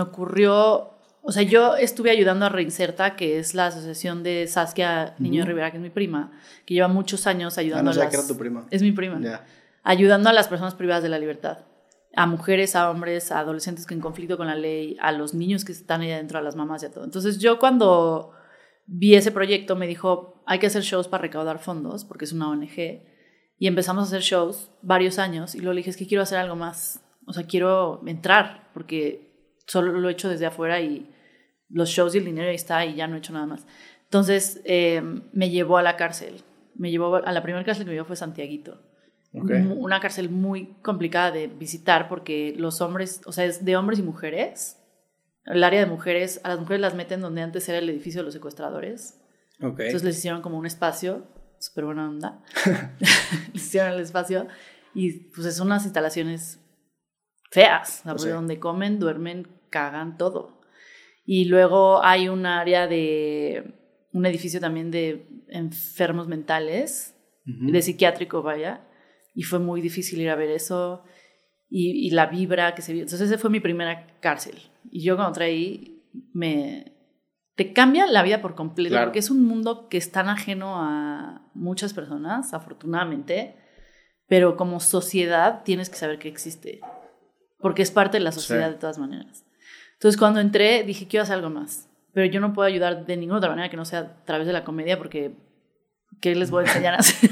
Me ocurrió, o sea, yo estuve ayudando a Reinserta, que es la asociación de Saskia Niño de Rivera, que es mi prima, que lleva muchos años Ah, ayudando no a las... que era tu prima. Es mi prima. Ya. Ayudando a las personas privadas de la libertad. A mujeres, a hombres, a adolescentes que en conflicto con la ley, a los niños que están ahí adentro, a las mamás y a todo. Entonces yo cuando vi ese proyecto me dijo, hay que hacer shows para recaudar fondos, porque es una ONG. Y empezamos a hacer shows varios años y luego le dije, es que quiero hacer algo más. O sea, quiero entrar, porque solo lo he hecho desde afuera y los shows y el dinero ahí está y ya no he hecho nada más. Entonces eh, me llevó a la cárcel. Me llevó a la primera cárcel que me llevó fue Santiaguito. Ok. Mu- Una cárcel muy complicada de visitar porque los hombres, o sea, es de hombres y mujeres. El área de mujeres, a las mujeres las meten donde antes era el edificio de los secuestradores. Ok. Entonces les hicieron como un espacio, súper buena onda. les hicieron el espacio y pues es unas instalaciones feas, o sea. donde comen, duermen, cagan todo. Y luego hay un área de, un edificio también de enfermos mentales, de psiquiátrico, vaya, y fue muy difícil ir a ver eso y, y la vibra que se vio. Entonces, esa fue mi primera cárcel. Y yo cuando traí, me... Te cambia la vida por completo, Claro. porque es un mundo que es tan ajeno a muchas personas, afortunadamente, pero como sociedad tienes que saber que existe, porque es parte de la sociedad Sí. de todas maneras. Entonces, cuando entré, dije, quiero hacer algo más, pero yo no puedo ayudar de ninguna otra manera que no sea a través de la comedia, porque ¿qué les voy a enseñar a hacer?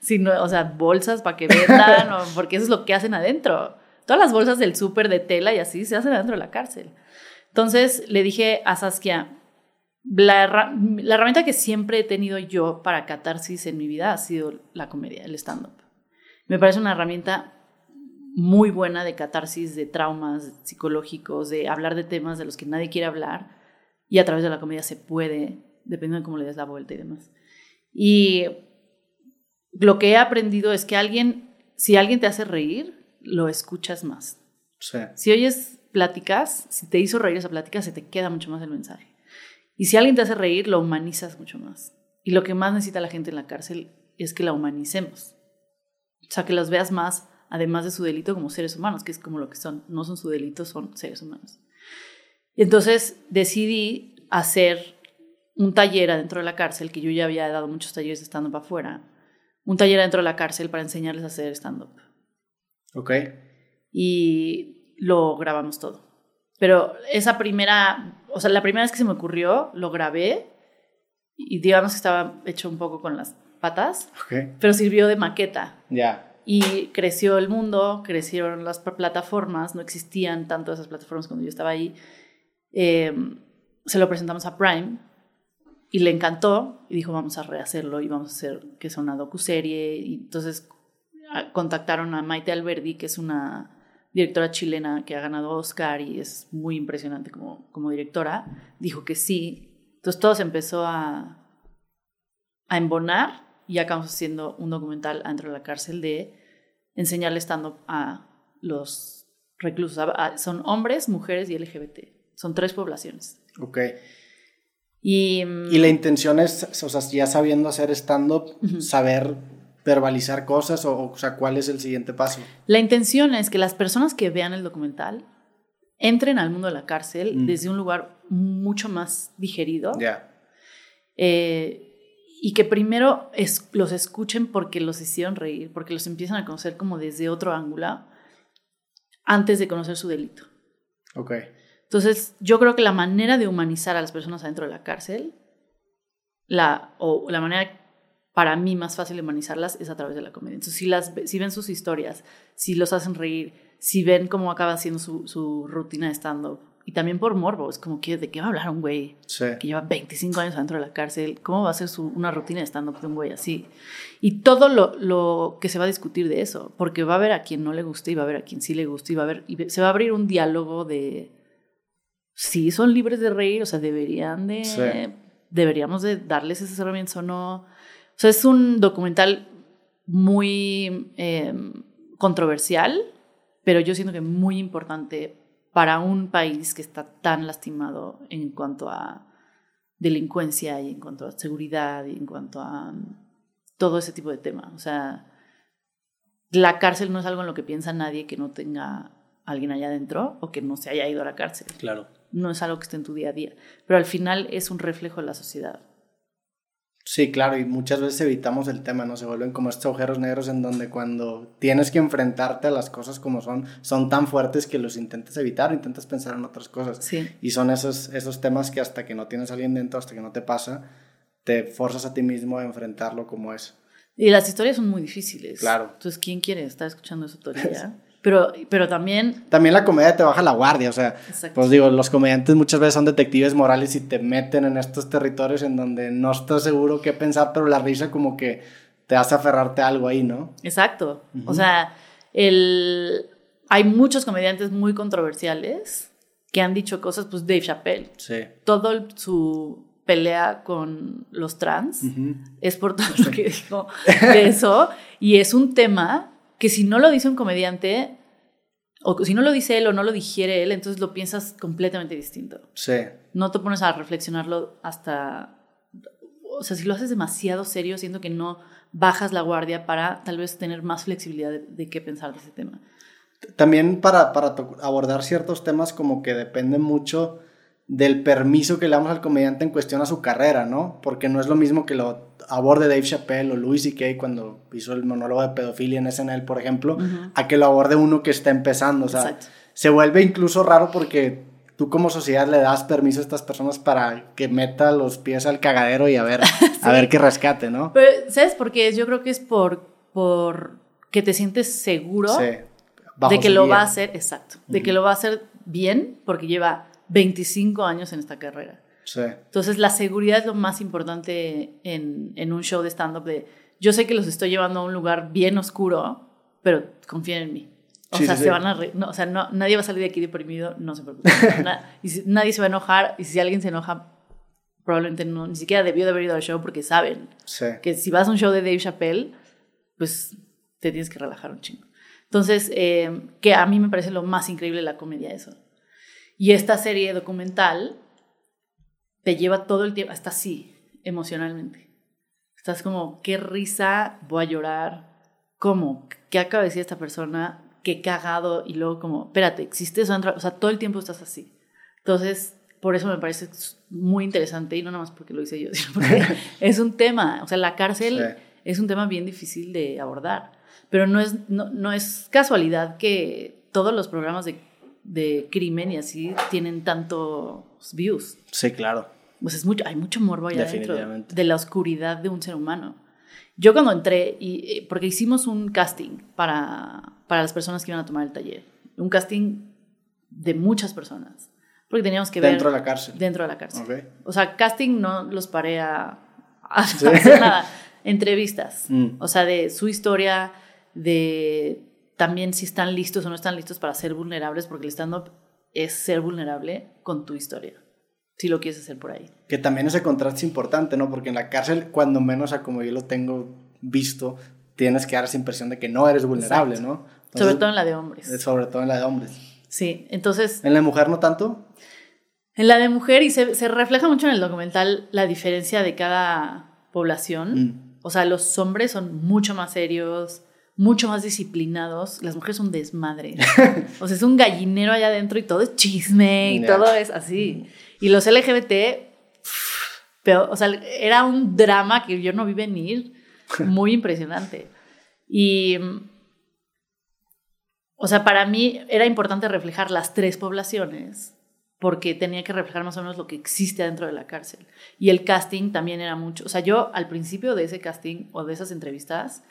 si no, o sea, bolsas para que vendan, o, porque eso es lo que hacen adentro. Todas las bolsas del súper de tela y así se hacen adentro de la cárcel. Entonces le dije a Saskia, la, la herramienta que siempre he tenido yo para catarsis en mi vida ha sido la comedia, el stand-up. Me parece una herramienta muy buena de catarsis, de traumas psicológicos, de hablar de temas de los que nadie quiere hablar y a través de la comedia se puede, dependiendo de cómo le des la vuelta y demás. Y lo que he aprendido es que alguien, si alguien te hace reír, lo escuchas más. Sí. Si oyes pláticas, si te hizo reír esa plática, se te queda mucho más el mensaje. Y si alguien te hace reír, lo humanizas mucho más. Y lo que más necesita la gente en la cárcel es que la humanicemos. O sea, que las veas más, además de su delito, como seres humanos, que es como lo que son. No son su delito, son seres humanos. Y entonces decidí hacer un taller adentro de la cárcel, que yo ya había dado muchos talleres de stand-up afuera, un taller adentro de la cárcel para enseñarles a hacer stand-up Ok. y lo grabamos todo. Pero esa primera, o sea, la primera vez que se me ocurrió, lo grabé y digamos que estaba hecho un poco con las patas, Ok. pero sirvió de maqueta. Ya. Y creció el mundo, crecieron las pl- plataformas, no existían tanto esas plataformas cuando yo estaba ahí. Eh, se lo presentamos a Prime y le encantó y dijo vamos a rehacerlo y vamos a hacer que sea una docuserie. Y entonces a- contactaron a Maite Alberdi, que es una directora chilena que ha ganado Oscar y es muy impresionante como, como directora. Dijo que sí. Entonces todo se empezó a, a embonar y acabamos haciendo un documental dentro de la cárcel de enseñarle stand-up a los reclusos. A- a- son hombres, mujeres y LGBT. Son tres poblaciones. Ok. Y, mm, Y la intención es, o sea, ya sabiendo hacer stand-up, saber verbalizar cosas o, o sea, cuál es el siguiente paso. la intención es que las personas que vean el documental entren al mundo de la cárcel Mm. desde un lugar mucho más digerido. Ya. Eh, y que primero es- los escuchen porque los hicieron reír, porque los empiezan a conocer como desde otro ángulo antes de conocer su delito. Ok. Entonces, yo creo que la manera de humanizar a las personas adentro de la cárcel, la, o la manera para mí más fácil de humanizarlas es a través de la comedia. Entonces, si, las, si ven sus historias, si los hacen reír, si ven cómo acaba haciendo su, su rutina de stand-up, y también por morbo, es como que de qué va a hablar un güey Sí. que lleva 25 años adentro de la cárcel, ¿cómo va a ser su, una rutina de stand-up de un güey así? Y todo lo, lo que se va a discutir de eso, porque va a haber a quien no le guste y va a haber a quien sí le guste y va a haber, y se va a abrir un diálogo de si son libres de reír, o sea, deberían de, Sí. deberíamos de darles esas herramientas o no. O sea, es un documental muy eh, controversial, pero yo siento que muy importante para un país que está tan lastimado en cuanto a delincuencia y en cuanto a seguridad y en cuanto a um, todo ese tipo de temas. O sea, la cárcel no es algo en lo que piensa nadie que no tenga alguien allá adentro o que no se haya ido a la cárcel. Claro. No es algo que esté en tu día a día. Pero al final es un reflejo de la sociedad. Sí, claro, y muchas veces evitamos el tema, ¿no? Se vuelven como estos agujeros negros en donde cuando tienes que enfrentarte a las cosas como son, son tan fuertes que los intentas evitar, intentas pensar en otras cosas. Sí. Y son esos, esos temas que hasta que no tienes a alguien dentro, hasta que no te pasa, te forzas a ti mismo a enfrentarlo como es. Y las historias son muy difíciles. Claro. Entonces, ¿quién quiere estar escuchando el día? Pero, pero también, También la comedia te baja la guardia, o sea, Exacto. pues digo, los comediantes muchas veces son detectives morales y te meten en estos territorios en donde no estás seguro qué pensar, pero la risa como que te hace aferrarte a algo ahí, ¿no? exacto. O sea, el, hay muchos comediantes muy controversiales que han dicho cosas, pues Dave Chappelle, Sí. todo el- su pelea con los trans es por todo lo que dijo de eso y es un tema que si no lo dice un comediante o si no lo dice él o no lo digiere él, entonces lo piensas completamente distinto. Sí. No te pones a reflexionarlo hasta o sea, si lo haces demasiado serio, siento que no bajas la guardia para tal vez tener más flexibilidad de, de qué pensar de ese tema. También para, para abordar ciertos temas como que depende mucho del permiso que le damos al comediante en cuestión a su carrera, ¿no? Porque no es lo mismo que lo aborde Dave Chappelle o Louis C.K. cuando hizo el monólogo de pedofilia en SNL, por ejemplo, a que lo aborde uno que está empezando. O sea, Exacto. se vuelve incluso raro porque tú como sociedad le das permiso a estas personas para que meta los pies al cagadero y a ver, a ver qué rescate, ¿no? Pero, ¿sabes por qué? es? Yo creo que es por, por que te sientes seguro Sí. De que lo guía. va a hacer, exacto, de que lo va a hacer bien porque lleva 25 años en esta carrera. Sí. Entonces, la seguridad es lo más importante en, en un show de stand-up. De, yo sé que los estoy llevando a un lugar bien oscuro, pero confíen en mí. O Sí, sea, sí, se van a re- no, o sea, no, nadie va a salir de aquí deprimido, no se preocupen. Na- y si- nadie se va a enojar, y si alguien se enoja, probablemente no, ni siquiera debió de haber ido al show porque saben que si vas a un show de Dave Chappelle, pues te tienes que relajar un chingo. Entonces, eh, que a mí me parece lo más increíble de la comedia eso. Y esta serie documental te lleva todo el tiempo, hasta así, emocionalmente. Estás como, qué risa, voy a llorar, ¿cómo? ¿Qué acaba de decir esta persona? Qué cagado, y luego como, espérate, existe eso? O sea, todo el tiempo estás así. Entonces, por eso me parece muy interesante, y no nada más porque lo hice yo, sino porque es un tema, o sea, la cárcel Sí. es un tema bien difícil de abordar, pero no es, no, no es casualidad que todos los programas de, de crimen y así tienen tantos views. Sí, claro. Pues es mucho, hay mucho morbo allá dentro Definitivamente. de la oscuridad de un ser humano. Yo cuando entré, y, eh, porque hicimos un casting para, para las personas que iban a tomar el taller, un casting de muchas personas, porque teníamos que ver Dentro de la cárcel. dentro de la cárcel. Ok. O sea, casting no los paré a, a hacer nada, entrevistas, Mm. o sea, de su historia, de también si están listos o no están listos para ser vulnerables, porque el stand-up es ser vulnerable con tu historia, si lo quieres hacer por ahí. Que también ese contraste es importante, ¿no? Porque en la cárcel, cuando menos a como yo lo tengo visto, tienes que dar esa impresión de que no eres vulnerable, Exacto. ¿no? Sobre todo en la de hombres. eh, Sobre todo en la de hombres. Sí, entonces, En la de mujer no tanto. en la de mujer, y se, se refleja mucho en el documental la diferencia de cada población. Mm. O sea, los hombres son mucho más serios, mucho más disciplinados. Las mujeres son desmadre. o sea, es un gallinero allá adentro y todo es chisme y todo es así. Y los LGBT, pero, o sea, era un drama que yo no vi venir, muy impresionante. Y, o sea, para mí era importante reflejar las tres poblaciones porque tenía que reflejar más o menos lo que existe dentro de la cárcel. Y el casting también era mucho. O sea, yo al principio de ese casting o de esas entrevistas,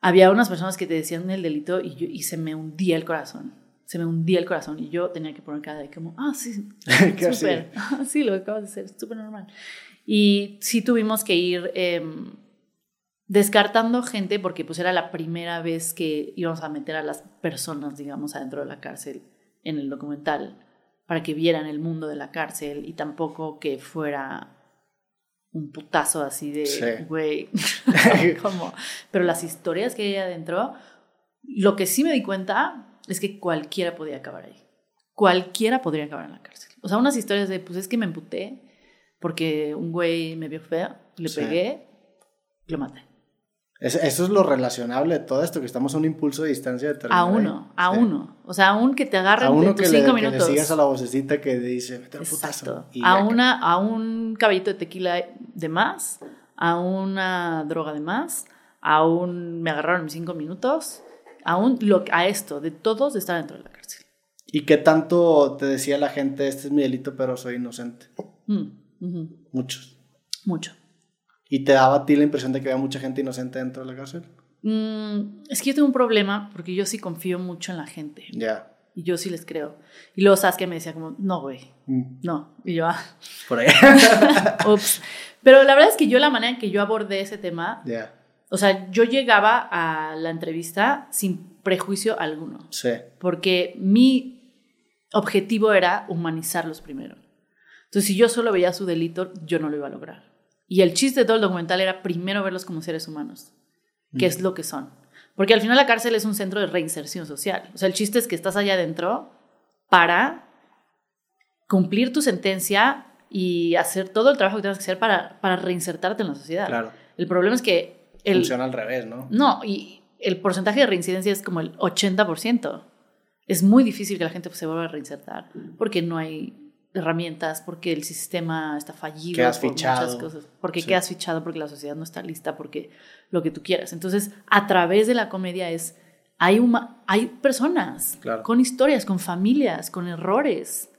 había unas personas que te decían el delito y, yo, y se me hundía el corazón. Se me hundía el corazón y yo tenía que poner cara de como, ah, sí, ¿Qué súper, sí, lo que acabas de hacer, súper normal. Y sí tuvimos que ir em, descartando gente porque pues era la primera vez que íbamos a meter a las personas, digamos, adentro de la cárcel en el documental para que vieran el mundo de la cárcel y tampoco que fuera un putazo así de, Sí. güey, como, pero las historias que hay adentro, lo que sí me di cuenta es que cualquiera podía acabar ahí. Cualquiera podría acabar en la cárcel. O sea, unas historias de, pues es que me emputé porque un güey me vio feo, le Sí. pegué, lo maté. Eso es lo relacionable de todo esto, que estamos a un impulso de distancia determinado. A uno, a uno. O sea, a un que te agarre a uno que cinco minutos. Que le sigas a la vocecita que dice, Vete Exacto. a, una, a un caballito de tequila de más, a una droga de más, a un me agarraron en cinco minutos, a, un, lo, a esto, de todos de estar dentro de la cárcel. ¿Y qué tanto te decía la gente, este es mi delito, pero soy inocente? Mm, Muchos. Mucho. ¿Y te daba a ti la impresión de que había mucha gente inocente dentro de la cárcel? Mm, es que yo tengo un problema porque yo sí confío mucho en la gente. Ya. Y yo sí les creo. Y luego Saskia me decía como, no, güey, mm. no. Y yo, ah. Por ahí. Ups. Pero la verdad es que yo la manera en que yo abordé ese tema, Ya. o sea, yo llegaba a la entrevista sin prejuicio alguno. Sí. Porque mi objetivo era humanizarlos primero. Entonces, si yo solo veía su delito, yo no lo iba a lograr. Y el chiste de todo el documental era primero verlos como seres humanos, que es lo que son. Porque al final la cárcel es un centro de reinserción social. O sea, el chiste es que estás allá adentro para cumplir tu sentencia y hacer todo el trabajo que tienes que hacer para, para reinsertarte en la sociedad. Claro. El problema es que... El, Funciona al revés, ¿no? No, y el porcentaje de reincidencia es como el 80%. Es muy difícil que la gente se vuelva a reinsertar porque no hay herramientas, porque el sistema está fallido, quedas por fichado. muchas cosas, porque quedas fichado, porque la sociedad no está lista, porque lo que tú quieras. Entonces, a través de la comedia es, hay, hay personas con historias, con familias, con errores.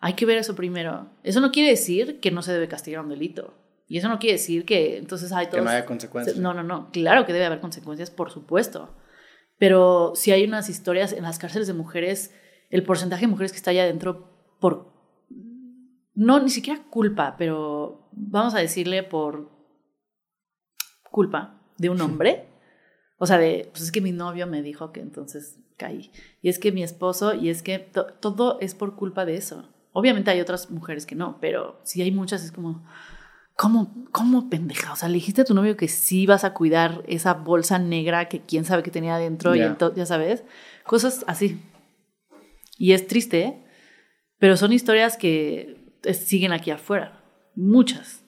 Hay que ver eso primero. Eso no quiere decir que no se debe castigar un delito. Y eso no quiere decir que entonces hay todos... Que no haya consecuencias. No, no, no. Claro que debe haber consecuencias, por supuesto. Pero si hay unas historias en las cárceles de mujeres, el porcentaje de mujeres que está allá adentro por no ni siquiera culpa, pero vamos a decirle por culpa de un hombre. O sea, de, pues es que mi novio me dijo que entonces caí. Y es que mi esposo, y es que todo es por culpa de eso. Obviamente hay otras mujeres que no, pero si hay muchas es como, ¿cómo, cómo pendeja? O sea, le dijiste a tu novio que sí vas a cuidar esa bolsa negra que quién sabe que tenía adentro y entonces, ya sabes, cosas así. Y es triste, pero son historias que siguen aquí afuera. Muchas.